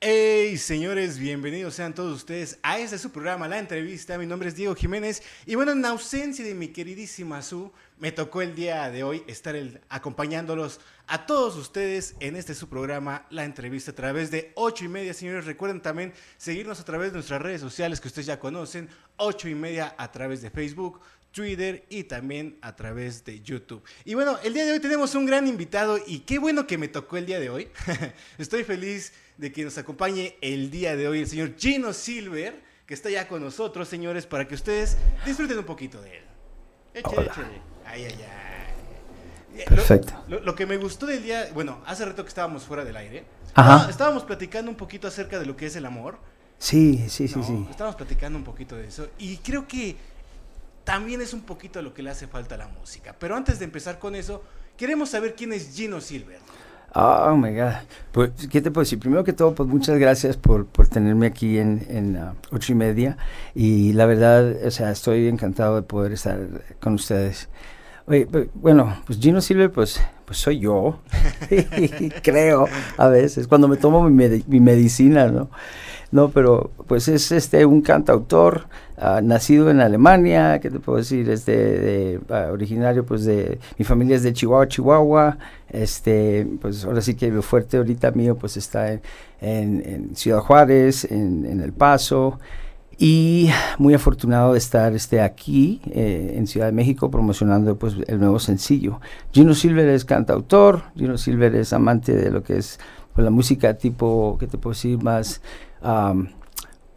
Hey señores, bienvenidos sean todos ustedes a este su programa, La Entrevista. Mi nombre es Diego Jiménez y bueno, en ausencia de mi queridísima Su, me tocó el día de hoy estar el, acompañándolos a todos ustedes en este su programa, La Entrevista, a través de 8 y media. Señores, recuerden también seguirnos a través de nuestras redes sociales que ustedes ya conocen, 8 y media a través de Facebook, Twitter y también a través de YouTube. Y bueno, el día de hoy tenemos un gran invitado y qué bueno que me tocó el día de hoy. Estoy feliz de que nos acompañe el día de hoy el señor Gino Silver, que está ya con nosotros, señores, para que ustedes disfruten un poquito de él. Échale, échale. Ay, ay, ay. Perfecto. Lo, lo, que me gustó del día, bueno, hace rato que estábamos fuera del aire, Ajá. Estábamos platicando un poquito acerca de lo que es el amor. Sí, sí, sí, ¿no? sí. Estábamos platicando un poquito de eso y creo que también es un poquito lo que le hace falta a la música. Pero antes de empezar con eso, queremos saber quién es Gino Silver. Oh, my God. Pues, ¿qué te puedo decir? Primero que todo, pues muchas gracias por, por tenerme aquí en, en uh, ocho y media. Y la verdad, o sea, estoy encantado de poder estar con ustedes. Oye, pues, bueno, pues Gino Silver, pues, pues soy yo. Creo, a veces, cuando me tomo mi, med mi medicina, ¿no? No, pero pues es este un cantautor uh, nacido en Alemania, ¿qué te puedo decir? Este de, uh, originario pues de mi familia es de Chihuahua, Chihuahua. Este, pues ahora sí que lo fuerte ahorita mío pues está en, Ciudad Juárez, en, en, El Paso y muy afortunado de estar este aquí eh, en Ciudad de México promocionando pues el nuevo sencillo. Gino Silver es cantautor, Gino Silver es amante de lo que es pues, la música tipo, ¿qué te puedo decir? Más Um,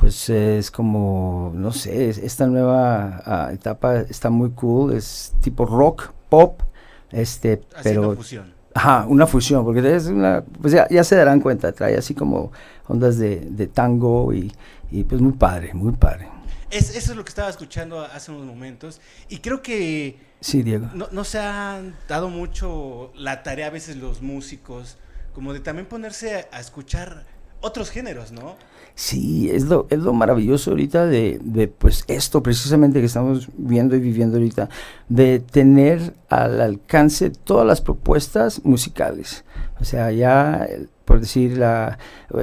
pues es como, no sé, esta nueva uh, etapa está muy cool, es tipo rock, pop, este, Así pero... Una fusión. Ajá, una fusión, porque es una, pues ya, ya se darán cuenta, trae así como ondas de, de tango y, y, pues muy padre, muy padre. Es, eso es lo que estaba escuchando hace unos momentos y creo que... Sí, Diego. No, no se han dado mucho la tarea a veces los músicos, como de también ponerse a, a escuchar otros géneros, ¿no? Sí, es lo, es lo maravilloso ahorita de, de, pues esto precisamente que estamos viendo y viviendo ahorita, de tener al alcance todas las propuestas musicales. O sea, ya, por decir, la,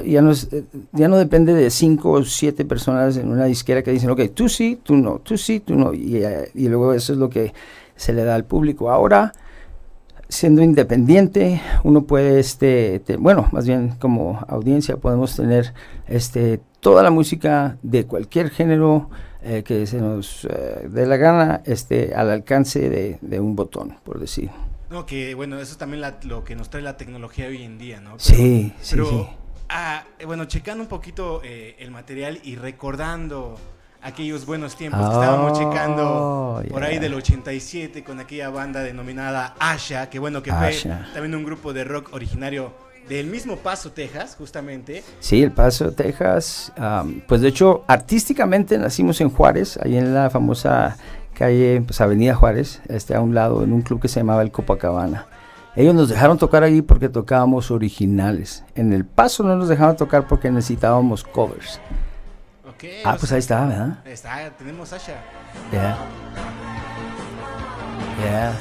ya, no es, ya no depende de cinco o siete personas en una disquera que dicen, ok, tú sí, tú no, tú sí, tú no. Y luego eso es lo que se le da al público. Ahora, siendo independiente, uno puede, este, te, bueno, más bien como audiencia podemos tener este, toda la música de cualquier género eh, que se nos eh, dé la gana este, al alcance de, de, un botón, por decir. No, que bueno, eso es también la, lo que nos trae la tecnología hoy en día, ¿no? Pero, sí, sí, pero, sí. Ah, bueno, checando un poquito eh, el material y recordando aquellos buenos tiempos oh, que estábamos checando yeah. por ahí del 87 con aquella banda denominada Asha, que bueno que Asha. fue también un grupo de rock originario del mismo Paso, Texas, justamente. Sí, el Paso, Texas. Um, pues de hecho, artísticamente nacimos en Juárez, ahí en la famosa calle, pues Avenida Juárez, este, a un lado, en un club que se llamaba el Copacabana. Ellos nos dejaron tocar ahí porque tocábamos originales. En el Paso no nos dejaron tocar porque necesitábamos covers. Ah, pues ahí está, ¿verdad? Está, tenemos Asha. Yeah. Yeah.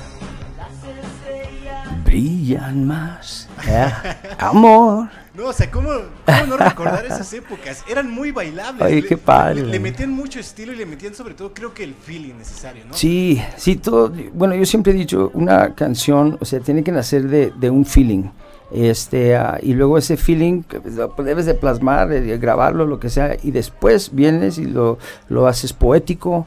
Brillan más. Yeah. Amor. No, o sea, ¿cómo, ¿cómo, no recordar esas épocas? Eran muy bailables. Ay, qué padre. Le, le, metían mucho estilo y le metían sobre todo, creo que el feeling necesario, ¿no? Sí, sí, todo. Bueno, yo siempre he dicho, una canción, o sea, tiene que nacer de, de un feeling este uh, y luego ese feeling lo debes de plasmar de grabarlo lo que sea y después vienes y lo, lo haces poético.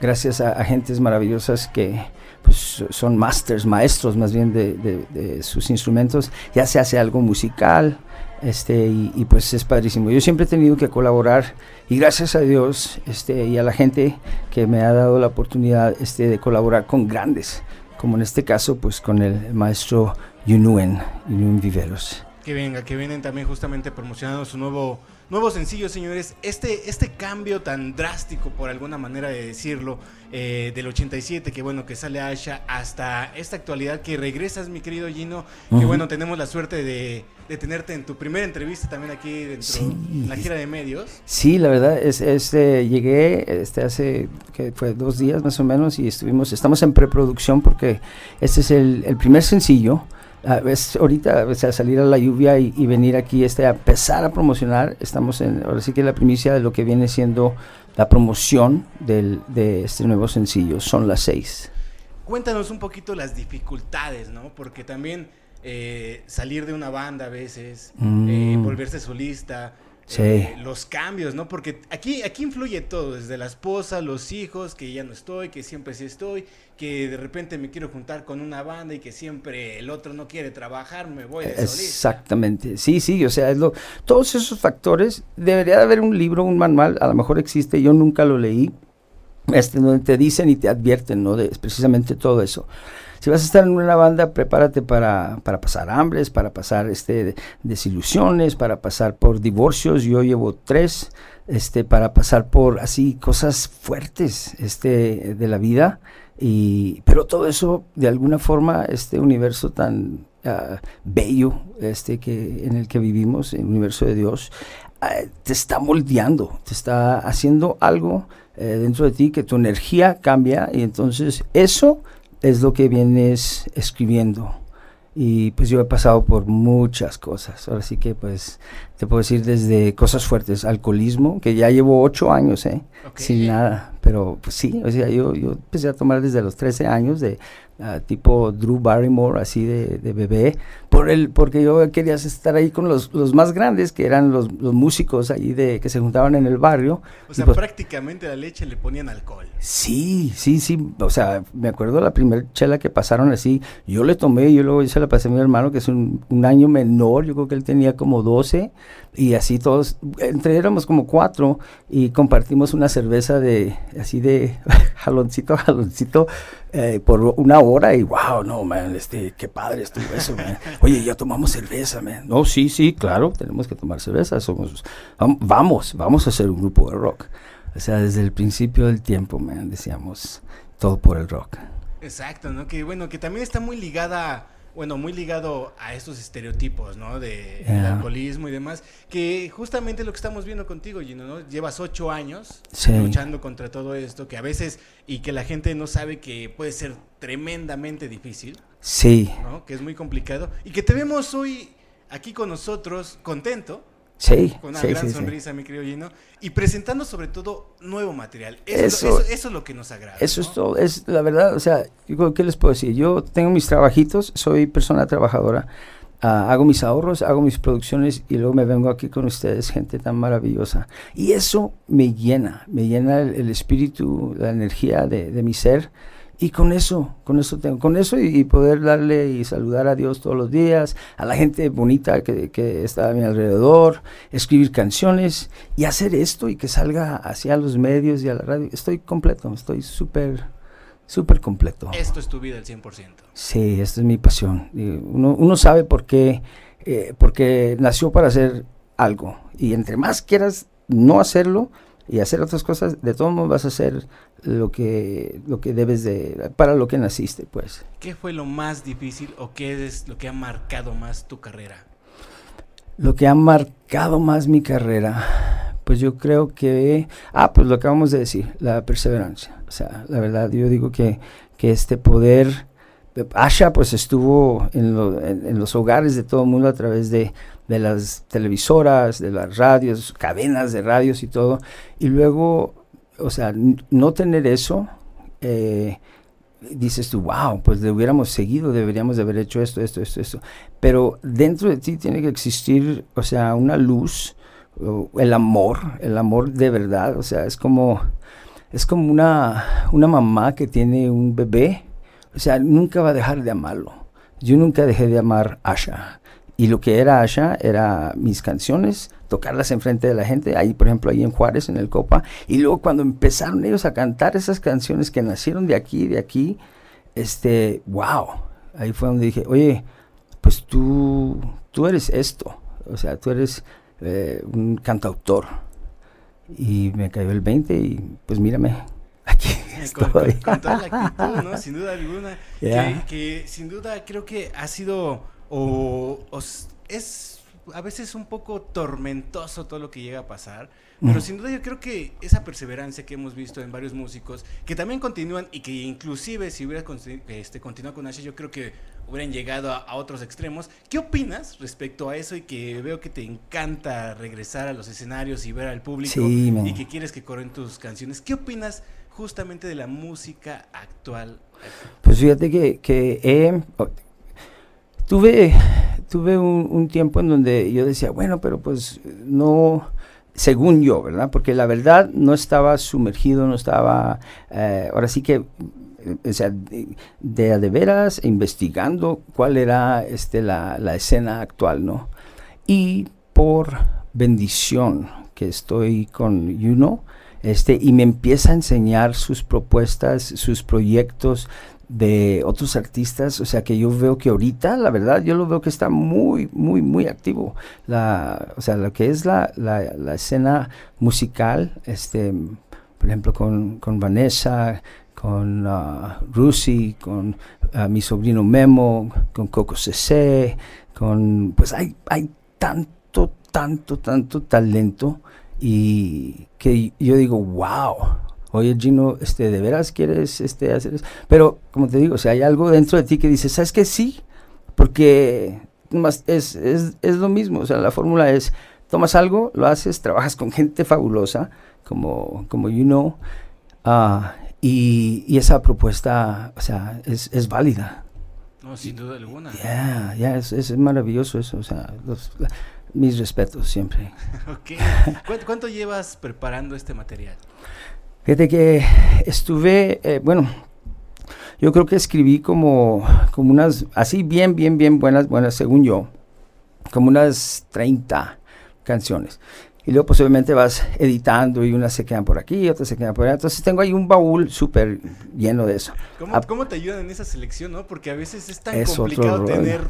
Gracias a, a, gentes maravillosas que pues son masters maestros más bien de, de, de sus instrumentos ya se hace algo musical este y, y, pues es padrísimo. Yo siempre he tenido que colaborar y gracias a Dios este y a la gente que me ha dado la oportunidad este de colaborar con grandes como en este caso pues con el maestro Yunuen, Yunuen Viveros. Que venga, que vienen también justamente promocionando su nuevo, nuevo sencillo, señores. Este, este cambio tan drástico, por alguna manera de decirlo, eh, del 87, que bueno, que sale Asha, hasta esta actualidad que regresas, mi querido Gino, uh -huh. que bueno, tenemos la suerte de, de tenerte en tu primera entrevista también aquí dentro de la gira de medios. Sí, la verdad, es, este, llegué este, hace que fue dos días más o menos y estuvimos, estamos en preproducción porque este es el, el primer sencillo. Uh, es ahorita o sea, salir a la lluvia y, y, venir aquí este, a empezar a promocionar. Estamos en, ahora sí que la primicia de lo que viene siendo la promoción del, de este nuevo sencillo. Son las seis. Cuéntanos un poquito las dificultades, ¿no? Porque también eh, salir de una banda a veces, mm. eh, volverse solista, sí. eh, los cambios, ¿no? Porque aquí, aquí influye todo, desde la esposa, los hijos, que ya no estoy, que siempre sí estoy, que de repente me quiero juntar con una banda y que siempre el otro no quiere trabajar, me voy de. Exactamente, sí, sí, o sea, es lo, todos esos factores, debería de haber un libro, un manual, a lo mejor existe, yo nunca lo leí, este, donde te dicen y te advierten, ¿no? De precisamente todo eso si vas a estar en una banda, prepárate para, para pasar hambres, para pasar este, desilusiones, para pasar por divorcios. Yo llevo tres, este, para pasar por así cosas fuertes este, de la vida. Y, pero todo eso, de alguna forma, este universo tan uh, bello este, que, en el que vivimos, el universo de Dios, te está moldeando, te está haciendo algo eh, dentro de ti que tu energía cambia y entonces eso es lo que vienes escribiendo. Y pues yo he pasado por muchas cosas. Ahora sí que pues te puedo decir desde cosas fuertes, alcoholismo, que ya llevo ocho años, ¿eh? Okay. Sin nada. Pero pues sí, o sea, yo, yo empecé a tomar desde los 13 años de uh, tipo Drew Barrymore, así de, de, bebé, por el, porque yo quería estar ahí con los, los más grandes, que eran los, los, músicos ahí de, que se juntaban en el barrio. O sea, pues, prácticamente la leche le ponían alcohol. Sí, sí, sí, o sea, me acuerdo la primera chela que pasaron así, yo le tomé yo luego se la pasé a mi hermano, que es un, un año menor, yo creo que él tenía como 12, y así todos, entre éramos como cuatro, y compartimos una cerveza de, así de jaloncito, jaloncito, eh, por una hora y wow, no, man, este, qué padre estuvo eso, man. Oye, ya tomamos cerveza, man. No, sí, sí, claro, tenemos que tomar cerveza, somos, vamos, vamos a hacer un grupo de rock. O sea, desde el principio del tiempo, man, decíamos, todo por el rock. Exacto, ¿no? Que bueno, que también está muy ligada bueno, muy ligado a estos estereotipos, ¿no? De Yeah. el alcoholismo y demás, que justamente lo que estamos viendo contigo, Gino, ¿no? Llevas ocho años Sí. luchando contra todo esto, que a veces, y que la gente no sabe que puede ser tremendamente difícil, Sí, ¿no? Que es muy complicado, y que te vemos hoy aquí con nosotros, contento, sí, con una sí, gran sí, sí. sonrisa, mi querido Gino, y presentando sobre todo nuevo material. Eso, Eso- es, lo, eso, eso es lo que nos agrada. Eso ¿no? es todo, es la verdad, o sea, digo, ¿qué les puedo decir? Yo tengo mis trabajitos, soy persona trabajadora, ah, hago mis ahorros, hago mis producciones y luego me vengo aquí con ustedes, gente tan maravillosa. Y eso me llena, me llena el, el espíritu, la energía de, de mi ser. Y con eso, con eso tengo, con eso y, y poder darle y saludar a Dios todos los días, a la gente bonita que, que está a mi alrededor, escribir canciones y hacer esto y que salga hacia los medios y a la radio. Estoy completo, estoy súper, súper completo. Esto es tu vida al 100%. Sí, esta es mi pasión. Uno, uno sabe por qué, eh, porque nació para hacer algo. Y entre más quieras no hacerlo y hacer otras cosas, de todos modos vas a hacer lo que, lo que debes de, para lo que naciste, pues. ¿Qué fue lo más difícil o qué es lo que ha marcado más tu carrera? Lo que ha marcado más mi carrera, pues yo creo que, ah, pues lo acabamos de decir, la perseverancia. O sea, la verdad, yo digo que, que este poder, Asha pues estuvo en, lo- en- en los hogares de todo el mundo a través de, de las televisoras, de las radios, cadenas de radios y todo. Y luego, o sea, no tener eso, eh, dices tú, wow, pues le hubiéramos seguido, deberíamos de haber hecho esto, esto, esto, esto. Pero dentro de ti tiene que existir, o sea, una luz, el amor, el amor de verdad, o sea, es como, es como una, una mamá que tiene un bebé, o sea, nunca va a dejar de amarlo. Yo nunca dejé de amar a Asha. Y lo que era Asha era mis canciones, tocarlas enfrente de la gente, ahí por ejemplo, ahí en Juárez, en el Copa. Y luego cuando empezaron ellos a cantar esas canciones que nacieron de aquí, de aquí, este, wow. Ahí fue donde dije, oye, pues tú, tú eres esto. O sea, tú eres eh, un cantautor. Y me cayó el 20 y pues mírame, aquí Con, con- estoy. con toda la actitud, ¿no? Sin duda alguna. Yeah. Que, que sin duda creo que ha sido o, es a veces un poco tormentoso todo lo que llega a pasar, pero sin duda yo creo que esa perseverancia que hemos visto en varios músicos, que también continúan y que inclusive si hubiera este, continuado con Asha, yo creo que hubieran llegado a, otros extremos. ¿Qué opinas respecto a eso y que veo que te encanta regresar a los escenarios y ver al público y que quieres que corren tus canciones? ¿Qué opinas justamente de la música actual? Pues fíjate que, que tuve, tuve un, tiempo en donde yo decía, bueno, pero pues no, según yo, ¿verdad? Porque la verdad no estaba sumergido, no estaba, eh, ahora sí que, o sea, de, de, veras investigando cuál era este, la, la escena actual, ¿no? Y por bendición que estoy con Yuno, este, y me empieza a enseñar sus propuestas, sus proyectos de otros artistas, o sea que yo veo que ahorita, la verdad, yo lo veo que está muy, muy, muy activo. La, o sea, lo que es la, la, escena musical, este, por ejemplo, con, con Vanessa, con uh, Rusi, con uh, mi sobrino Memo, con Coco CC, con, pues hay, hay tanto, tanto, tanto talento y que yo digo, wow, oye Gino, este, ¿de veras quieres este, hacer eso? Pero, como te digo, si hay algo dentro de ti que dice, ¿sabes qué? Sí, porque es, es, es lo mismo, o sea, la fórmula es, tomas algo, lo haces, trabajas con gente fabulosa, como, como you know, uh, y, y, esa propuesta, o sea, es, es válida. No, sin duda alguna. Ya, ya, es, es, maravilloso eso, o sea, los, mis respetos siempre. ¿Cuánto, llevas preparando este material? Fíjate que estuve, eh, bueno, yo creo que escribí como, como unas, así bien, bien, bien buenas, buenas, según yo, como unas 30 canciones. Y luego posiblemente vas editando y unas se quedan por aquí, otras se quedan por allá. Entonces tengo ahí un baúl súper lleno de eso. ¿Cómo, ¿Cómo, te ayudan en esa selección, no? Porque a veces es tan complicado tener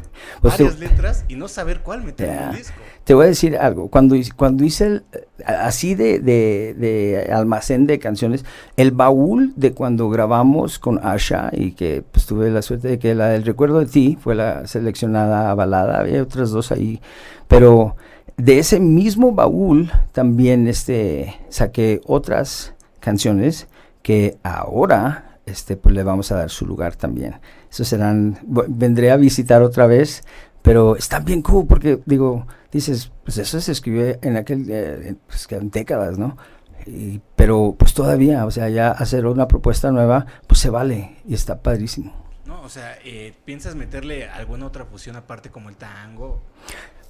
pues varias letras y no saber cuál meter en un disco. Te voy a decir algo. Cuando, cuando hice el, así de, de, de, almacén de canciones, el baúl de cuando grabamos con Asha y que pues tuve la suerte de que la del recuerdo de ti fue la seleccionada balada, había otras dos ahí, pero de ese mismo baúl también este, saqué otras canciones que ahora este, pues le vamos a dar su lugar también. Eso serán, vendré a visitar otra vez, pero está bien cool porque digo, dices, pues eso se escribió en aquel, eh, pues que décadas, ¿no? pero pues todavía, o sea, ya hacer una propuesta nueva, pues se vale y está padrísimo. No, o sea, eh, ¿piensas meterle alguna otra fusión aparte como el tango?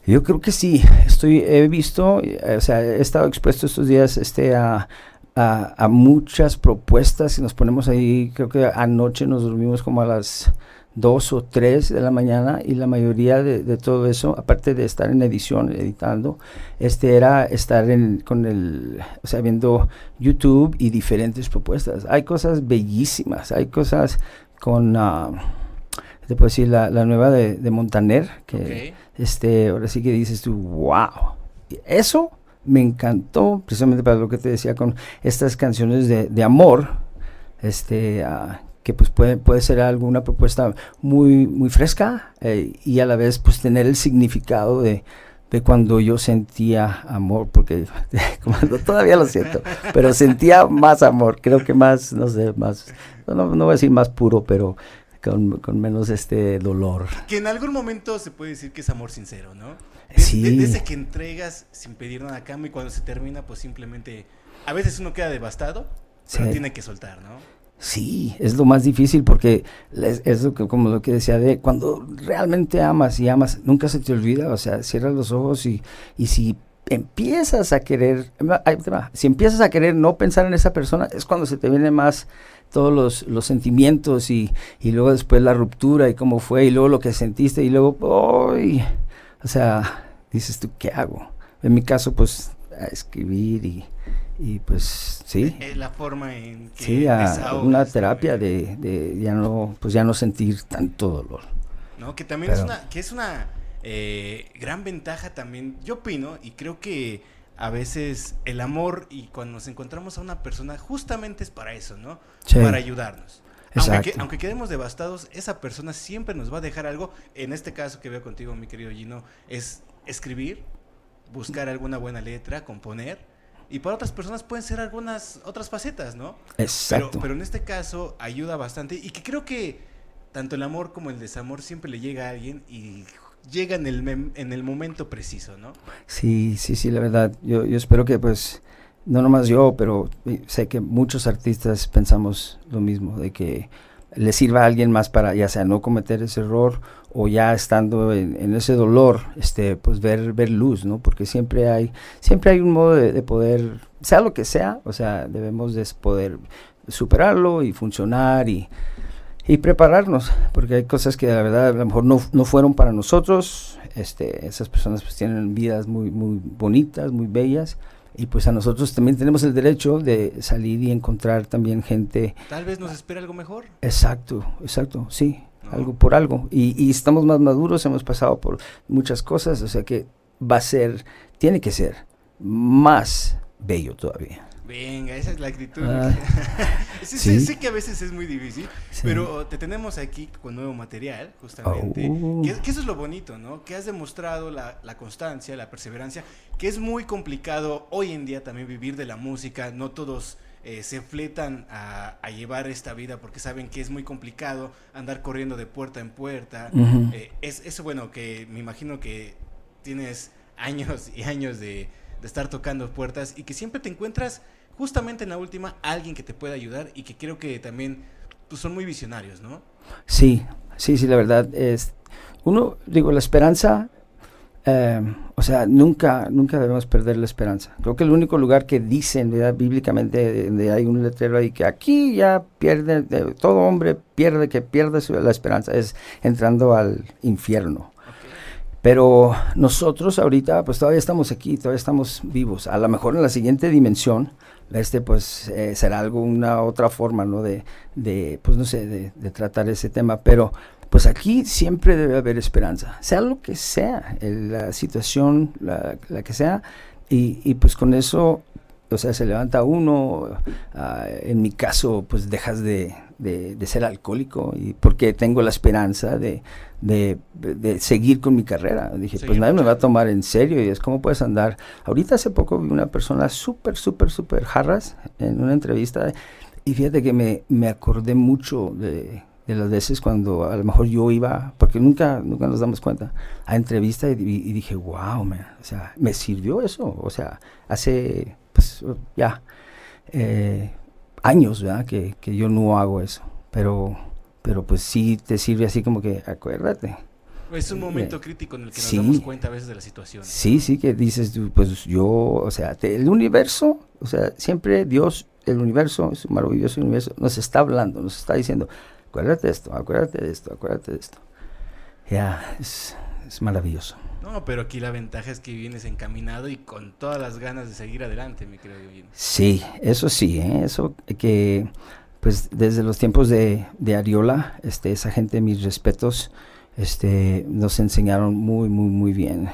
Yo creo que sí, estoy, he visto, eh, o sea, he estado expuesto estos días este, a, a, muchas propuestas y nos ponemos ahí, creo que anoche nos dormimos como a las 2 o 3 de la mañana y la mayoría de, todo eso, aparte de estar en edición, editando, este era estar en, con el, o sea, viendo YouTube y diferentes propuestas. Hay cosas bellísimas, hay cosas con... Uh, te puedo decir, la, la nueva de, Montaner, que este, ahora sí que dices tú, wow. Eso me encantó, precisamente para lo que te decía con estas canciones de, de amor, este, uh, que pues puede, puede ser alguna propuesta muy, muy fresca eh, y a la vez pues tener el significado de, de cuando yo sentía amor, porque todavía lo siento, pero sentía más amor, creo que más, no sé, más, no, no voy a decir más puro, pero con, menos este dolor. Que en algún momento se puede decir que es amor sincero, ¿no? sí. desde que entregas sin pedir nada a cambio y cuando se termina, pues simplemente, a veces uno queda devastado, pero tiene que soltar, ¿no? Sí, es lo más difícil porque es, lo que, como lo que decía de cuando realmente amas y amas, nunca se te olvida, o sea, cierras los ojos y, y si empiezas a querer, si empiezas a querer no pensar en esa persona, es cuando se te viene más todos los, los sentimientos y, y, luego después la ruptura y cómo fue y luego lo que sentiste y luego, ¡ay! o sea, dices tú, ¿qué hago? En mi caso, pues, a escribir y, y pues, sí. Es la forma en que Sí, una terapia de, de, ya no, pues ya no sentir tanto dolor. No, que también es una, que es una eh, gran ventaja también, yo opino, y creo que a veces el amor y cuando nos encontramos a una persona justamente es para eso, ¿no? Para ayudarnos. Aunque, aunque, quedemos devastados, esa persona siempre nos va a dejar algo. En este caso que veo contigo, mi querido Gino, es escribir, buscar alguna buena letra, componer. Y para otras personas pueden ser algunas otras facetas, ¿no? Exacto. Pero, pero en este caso ayuda bastante y que creo que tanto el amor como el desamor siempre le llega a alguien y llega en el, en el momento preciso, ¿no? Sí, sí, sí, la verdad. Yo, yo espero que pues, no nomás yo, pero eh, sé que muchos artistas pensamos lo mismo, de que le sirva a alguien más para ya sea no cometer ese error o ya estando en, en ese dolor, este, pues ver, ver luz, ¿no? Porque siempre hay, siempre hay un modo de, de poder, sea lo que sea, o sea, debemos de poder superarlo y funcionar y, y prepararnos, porque hay cosas que la verdad a lo mejor no, no fueron para nosotros, este, esas personas pues tienen vidas muy, muy bonitas, muy bellas, y pues a nosotros también tenemos el derecho de salir y encontrar también gente, Tal vez nos espera algo mejor. exacto, exacto, sí, ¿no? algo por algo, y, y estamos más maduros, hemos pasado por muchas cosas, o sea que va a ser, tiene que ser más bello todavía. Venga, esa es la actitud. Ah, sí, sí. sí, sé que a veces es muy difícil, Sí. pero te tenemos aquí con nuevo material, justamente. Oh. Que, que eso es lo bonito, ¿no? Que has demostrado la, la constancia, la perseverancia, que es muy complicado hoy en día también vivir de la música. No todos eh, se fletan a, a llevar esta vida porque saben que es muy complicado andar corriendo de puerta en puerta. Ujú. Eh, es, es bueno que me imagino que tienes años y años de, de estar tocando puertas y que siempre te encuentras justamente en la última alguien que te pueda ayudar y que creo que también pues, son muy visionarios, ¿no? Sí, sí, sí, la verdad es, uno, digo, la esperanza, eh, o sea, nunca, nunca debemos perder la esperanza. Creo que el único lugar que dicen, ¿verdad? bíblicamente, donde hay un letrero ahí que aquí ya pierde, todo hombre pierde, que pierde su- la esperanza, es entrando al infierno. Pero nosotros ahorita, pues todavía estamos aquí, todavía estamos vivos. A lo mejor en la siguiente dimensión, este pues eh, será algo, una otra forma, ¿no? De, de pues no sé, de, tratar ese tema. Pero pues aquí siempre debe haber esperanza, sea lo que sea, el- la situación, la, la que sea. Y, y pues con eso, o sea, se levanta uno, ah, en mi caso, pues dejas de, de- de ser alcohólico y porque tengo la esperanza de, de, de seguir con mi carrera. Dije, pues nadie me va a tomar en serio y es como puedes andar. Ahorita hace poco vi una persona súper, súper, súper jarras en una entrevista y fíjate que me, me acordé mucho de, de las veces cuando a lo mejor yo iba, porque nunca, nunca nos damos cuenta, a entrevista y dije, wow, man, o sea, me sirvió eso, o sea, hace, pues, ya, eh, años, ¿verdad? Que, que yo no hago eso, pero, pero pues sí te sirve así como que, acuérdate. Es un Eh, momento crítico en el que nos sí. damos cuenta a veces de la situación. Sí, sí, que dices pues yo, o sea, te- el universo, o sea, siempre Dios, el universo, es un maravilloso universo, nos está hablando, nos está diciendo, acuérdate de esto, acuérdate de esto, acuérdate de esto. Ya, es, es maravilloso. No, pero aquí la ventaja es que vienes encaminado y con todas las ganas de seguir adelante, mi querido Eugene. Sí, eso sí, ¿eh? eso que, pues desde los tiempos de, de Ariola, este, esa gente, mis respetos, este, nos enseñaron muy, muy, muy bien.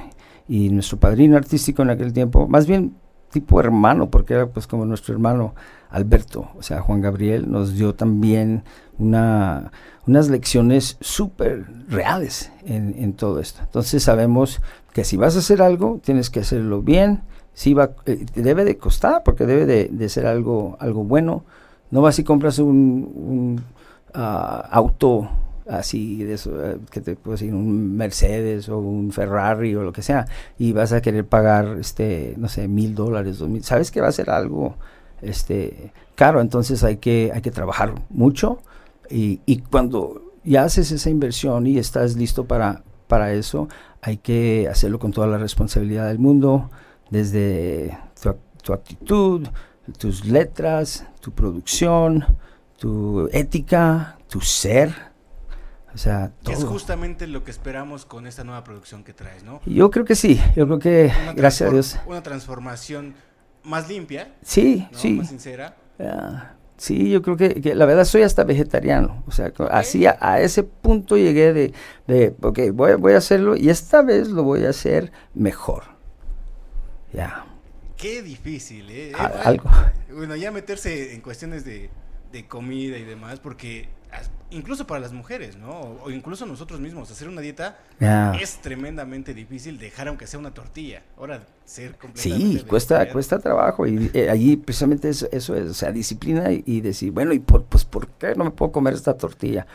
Y nuestro padrino artístico en aquel tiempo, más bien tipo hermano, porque era pues como nuestro hermano Alberto, o sea, Juan Gabriel, nos dio también una, unas lecciones súper reales en, en todo esto. Entonces sabemos que si vas a hacer algo, tienes que hacerlo bien, si va, eh, debe de costar, porque debe de, de ser algo, algo bueno. No vas y compras un, un, ah, auto así de eso, eh, que te puedo decir, un Mercedes o un Ferrari o lo que sea, y vas a querer pagar, este, no sé, mil dólares, dos mil, sabes que va a ser algo, este, caro, entonces hay que, hay que trabajar mucho, y, y cuando ya haces esa inversión y estás listo para, para eso, hay que hacerlo con toda la responsabilidad del mundo, desde tu, tu actitud, tus letras, tu producción, tu ética, tu ser, o sea, Que es todo. justamente lo que esperamos con esta nueva producción que traes, ¿no? Yo creo que sí, yo creo que, Una gracias a Dios. Una transformación más limpia, Sí, ¿no? sí. Más sincera. Ah, sí, yo creo que, que la verdad soy hasta vegetariano. O sea, así a, a ese punto llegué de, de ok, voy, voy a hacerlo y esta vez lo voy a hacer mejor. Ya, Qué difícil, ¿eh? a- Eh, algo. Bueno, ya meterse en cuestiones de, de comida y demás, porque incluso para las mujeres, ¿no? O incluso nosotros mismos, hacer una dieta es tremendamente difícil dejar aunque sea una tortilla. Ahora, ser completamente... Sí, cuesta, cuesta trabajo y eh, allí precisamente eso, es, o sea, disciplina y, decir, bueno, ¿y por, pues por qué no me puedo comer esta tortilla?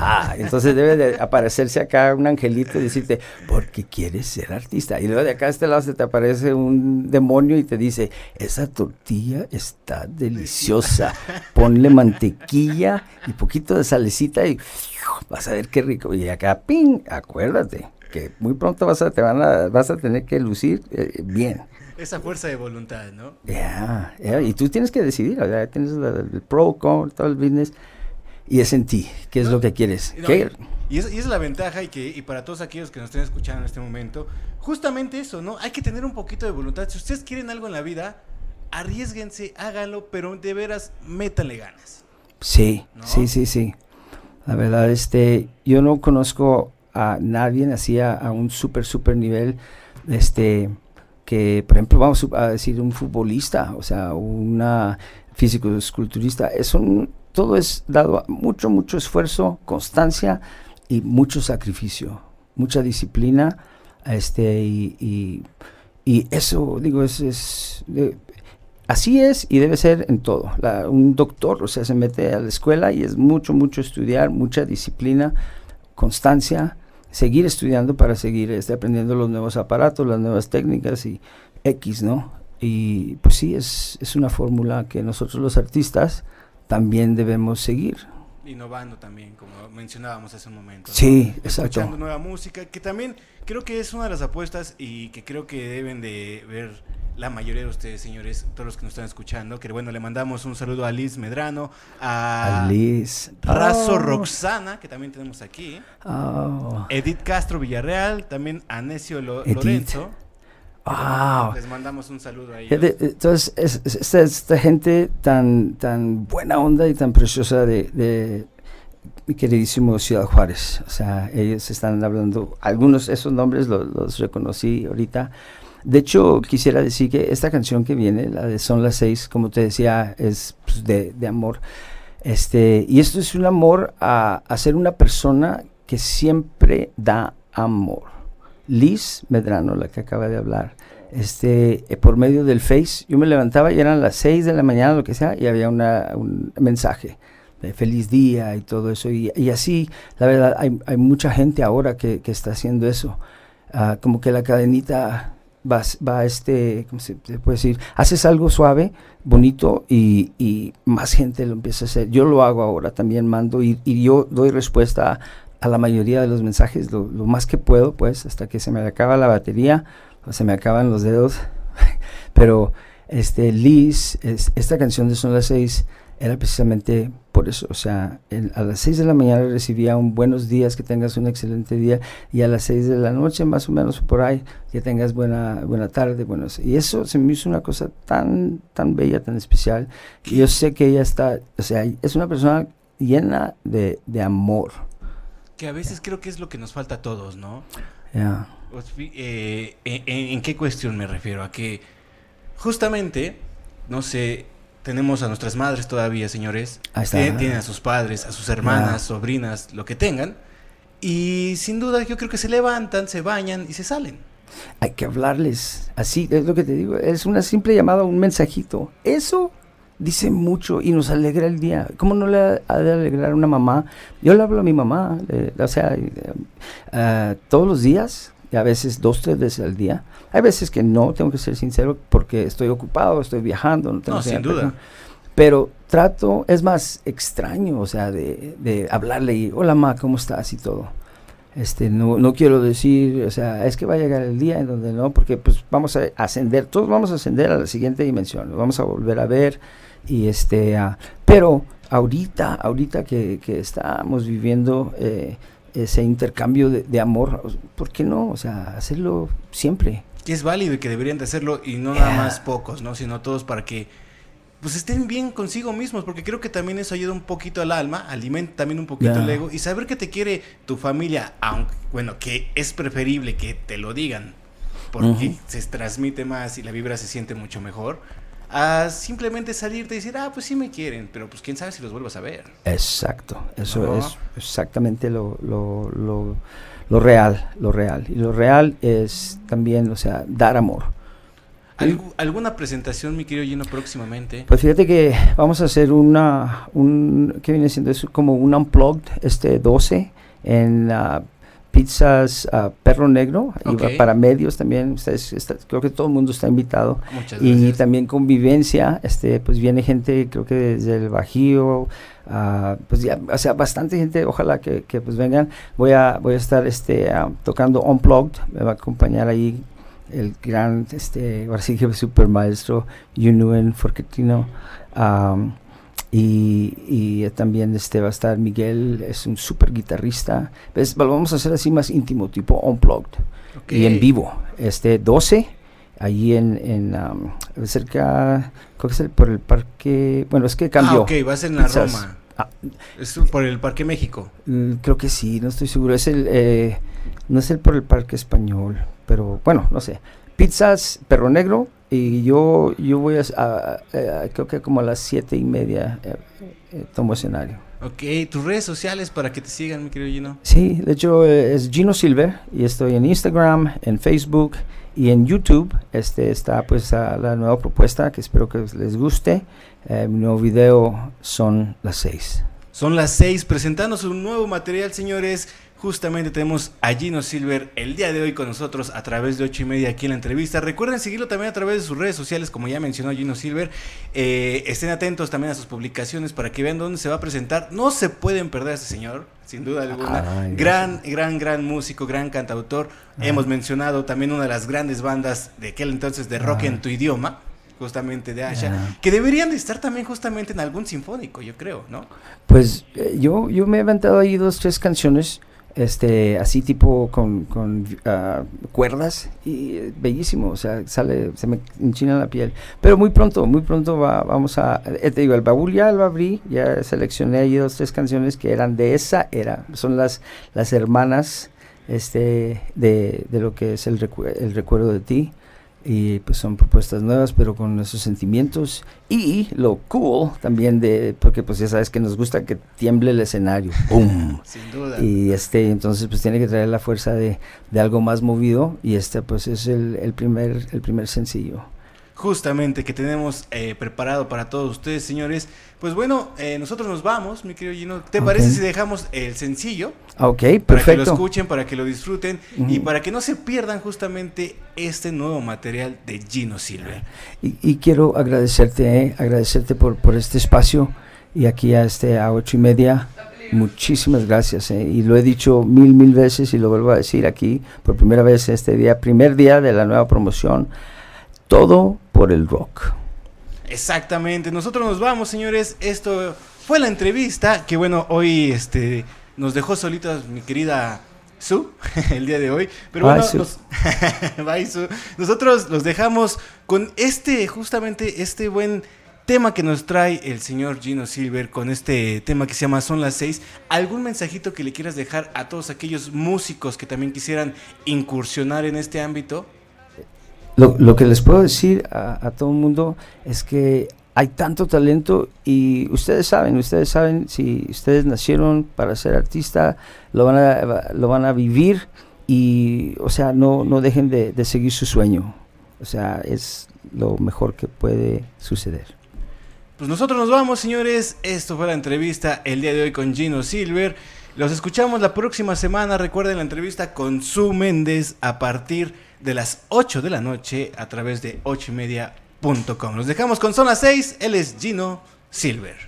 Ah, entonces debe de aparecerse acá un angelito y decirte, porque quieres ser artista. Y luego de acá a este lado se te aparece un demonio y te dice, esa tortilla está deliciosa. Ponle mantequilla y poquito de salecita y vas a ver qué rico. Y acá, ¡ping! Acuérdate que muy pronto vas a, te van a, vas a tener que lucir eh, bien. Esa fuerza de voluntad, ¿no? Ya, y tú tienes que decidir, tienes el, pro, con todo el business y es en ti, qué es lo que quieres. Y, es, la ventaja y que y para todos aquellos que nos estén escuchando en este momento, justamente eso, ¿no? Hay que tener un poquito de voluntad. Si ustedes quieren algo en la vida, arriesguense, háganlo, pero de veras métanle ganas. Sí, sí, sí, sí. La verdad, este, yo no conozco a nadie así a, a un súper, súper nivel, este, que, por ejemplo, vamos a decir un futbolista, o sea, una físico-esculturista, es un todo es dado mucho, mucho esfuerzo, constancia y mucho sacrificio, mucha disciplina, este, y, eso, digo, es, es así es y debe ser en todo. un doctor, o sea, se mete a la escuela y es mucho, mucho estudiar, mucha disciplina, constancia, seguir estudiando para seguir este, aprendiendo los nuevos aparatos, las nuevas técnicas y X, ¿no? Y pues sí, es, es una fórmula que nosotros los artistas, también debemos seguir. Innovando también, como mencionábamos hace un momento. Sí, exacto. Escuchando nueva música, que también creo que es una de las apuestas y que creo que deben de ver la mayoría de ustedes, señores, todos los que nos están escuchando, que bueno, le mandamos un saludo a Liz Medrano, a Liz. Razo oh. Roxana, que también tenemos aquí, oh. Edith Castro Villarreal, también a Necio Lorenzo. Les mandamos un saludo a ellos. Entonces, esta, gente tan, tan buena onda y tan preciosa de, mi queridísimo Ciudad Juárez. O sea, ellos están hablando, algunos de esos nombres los, reconocí ahorita. De hecho, quisiera decir que esta canción que viene, la de Son las seis, como te decía, es pues, de, de, amor. Este, y esto es un amor a, a ser una persona que siempre da amor. Liz Medrano, la que acaba de hablar, este, eh, por medio del Face, yo me levantaba y eran las 6 de la mañana, lo que sea, y había un mensaje de feliz día y todo eso. Y, así, la verdad, hay, mucha gente ahora que, está haciendo eso. Ah, como que la cadenita va, va este, ¿cómo se puede decir? Haces algo suave, bonito y, y, más gente lo empieza a hacer. Yo lo hago ahora, también mando y, y yo doy respuesta a, la mayoría de los mensajes lo, más que puedo, pues, hasta que se me acaba la batería o se me acaban los dedos. Pero este Liz, es, esta canción de Son las seis era precisamente por eso. O sea, a las seis de la mañana recibía un buenos días, que tengas un excelente día, y a las seis de la noche, más o menos por ahí, que tengas buena, buena tarde. Buenos, y eso se me hizo una cosa tan, tan bella, tan especial. Y yo sé que ella está, o sea, es una persona llena de, de amor que a veces creo que es lo que nos falta a todos, ¿no? Pues, eh, ¿en, qué cuestión me refiero? A que justamente, no sé, tenemos a nuestras madres todavía, señores. Tienen, a sus padres, a sus hermanas, sobrinas, lo que tengan. Y sin duda yo creo que se levantan, se bañan y se salen. Hay que hablarles. Así es lo que te digo. Es una simple llamada, un mensajito. Eso dice mucho y nos alegra el día. ¿Cómo no le ha de alegrar a una mamá? Yo le hablo a mi mamá, o sea, eh, todos los días, y a veces dos, tres veces al día. Hay veces que no, tengo que ser sincero, porque estoy ocupado, estoy viajando. No, tengo no sin duda. Pero trato, es más extraño, o sea, de, de hablarle y, hola ma, ¿cómo estás? y todo. Este, no, no quiero decir, o sea, es que va a llegar el día en donde no, porque pues vamos a ascender, todos vamos a ascender a la siguiente dimensión, vamos a volver a ver, y este, pero ahorita, ahorita que, que estamos viviendo eh, ese intercambio de, amor, ¿por qué no? O sea, hacerlo siempre. Que es válido y que deberían de hacerlo y no nada más pocos, ¿no? Sino todos para que pues estén bien consigo mismos, porque creo que también eso ayuda un poquito al alma, alimenta también un poquito el ego y saber que te quiere tu familia, aunque, bueno, que es preferible que te lo digan, porque se transmite más y la vibra se siente mucho mejor a simplemente salirte y decir, ah, pues sí me quieren, pero pues quién sabe si los vuelvas a ver. Exacto, eso es exactamente lo, lo, lo, lo, real, lo real. Y lo real es también, o sea, dar amor. ¿Alguna presentación, mi querido Gino, próximamente? Pues fíjate que vamos a hacer una, un, ¿qué viene siendo? Es como un unplugged, este 12, en la pizzas Perro Negro, y para medios también, creo que todo el mundo está invitado. y también convivencia, este, pues viene gente, creo que desde el Bajío, pues ya, o sea, bastante gente, ojalá que, pues vengan. Voy a, voy a estar este, tocando Unplugged, me va a acompañar ahí el gran, este, ahora sí que super maestro, Yunuen Forquetino. Y, y, también este va a estar Miguel, es un super guitarrista. ¿Ves? Vamos a hacer así más íntimo, tipo unplugged y en vivo. Este 12, allí en, en um, cerca, creo que es por el parque, bueno, es que cambió. Ah, ok, va a ser en la Roma. Ah, es por el Parque México. Mm, creo que sí, no estoy seguro. Es el, eh, no es el por el Parque Español, pero bueno, no sé. Pizzas Perro Negro, y yo, yo voy a, creo que como a las siete y media eh, eh, tomo escenario. Ok, tus redes sociales para que te sigan, mi querido Gino. Sí, de hecho eh, es Gino Silver y estoy en Instagram, en Facebook y en YouTube. Este está pues la nueva propuesta que espero que les guste. mi nuevo video son las seis. Son las seis, presentando su nuevo material, señores. Justamente tenemos a Gino Silver el día de hoy con nosotros a través de ocho y media aquí en la entrevista. Recuerden seguirlo también a través de sus redes sociales, como ya mencionó Gino Silver. Eh, estén atentos también a sus publicaciones para que vean dónde se va a presentar. No se pueden perder a este señor, sin duda alguna. gran, gran, gran músico, gran cantautor. Hemos mencionado también una de las grandes bandas de aquel entonces de rock en tu idioma justamente de Asha, que deberían de estar también justamente en algún sinfónico, yo creo, ¿no? Pues eh, yo, yo me he aventado ahí dos, tres canciones este así tipo con, con ah, cuerdas y eh, bellísimo, o sea, sale, se me enchina la piel. Pero muy pronto, muy pronto va, vamos a, eh, te digo, el baúl ya lo abrí, ya seleccioné ahí dos, tres canciones que eran de esa era, son las, las hermanas este, de, de lo que es el, el recuerdo de ti y pues son propuestas nuevas pero con esos sentimientos y lo cool también de porque pues ya sabes que nos gusta que tiemble el escenario. ¡Bum! sin duda. Y este entonces pues tiene que traer la fuerza de, de algo más movido y este pues es el, el primer el primer sencillo justamente que tenemos eh, preparado para todos ustedes, señores. Pues bueno, eh, nosotros nos vamos, mi querido Gino. ¿Te parece si dejamos el sencillo? Ok, perfecto. Para que lo escuchen, para que lo disfruten y para que no se pierdan justamente este nuevo material de Gino Silver. Y, quiero agradecerte, eh, agradecerte por, por este espacio y aquí a, este, a ocho y media. Muchísimas gracias. Y lo he dicho mil, mil veces y lo vuelvo a decir aquí por primera vez este día, primer día de la nueva promoción. Todo por el rock. Exactamente, nosotros nos vamos, señores. Esto fue la entrevista que, bueno, hoy este, nos dejó solitas mi querida Su el día de hoy. Pero bueno, nosotros los dejamos con este, justamente este buen tema que nos trae el señor Gino Silver con este tema que se llama Son las seis. ¿Algún mensajito que le quieras dejar a todos aquellos músicos que también quisieran incursionar en este ámbito? Lo, que les puedo decir a, todo el mundo es que hay tanto talento y ustedes saben, ustedes saben, si ustedes nacieron para ser artista, lo van a, lo van a vivir y, o sea, no, no dejen de, de seguir su sueño. O sea, es lo mejor que puede suceder. Pues nosotros nos vamos, señores. Esto fue la entrevista el día de hoy con Gino Silver. Los escuchamos la próxima semana. Recuerden la entrevista con Su Méndez a partir de las 8 de la noche a través de 8 y media.com. Nos dejamos con Zona 6. Él es Gino Silver.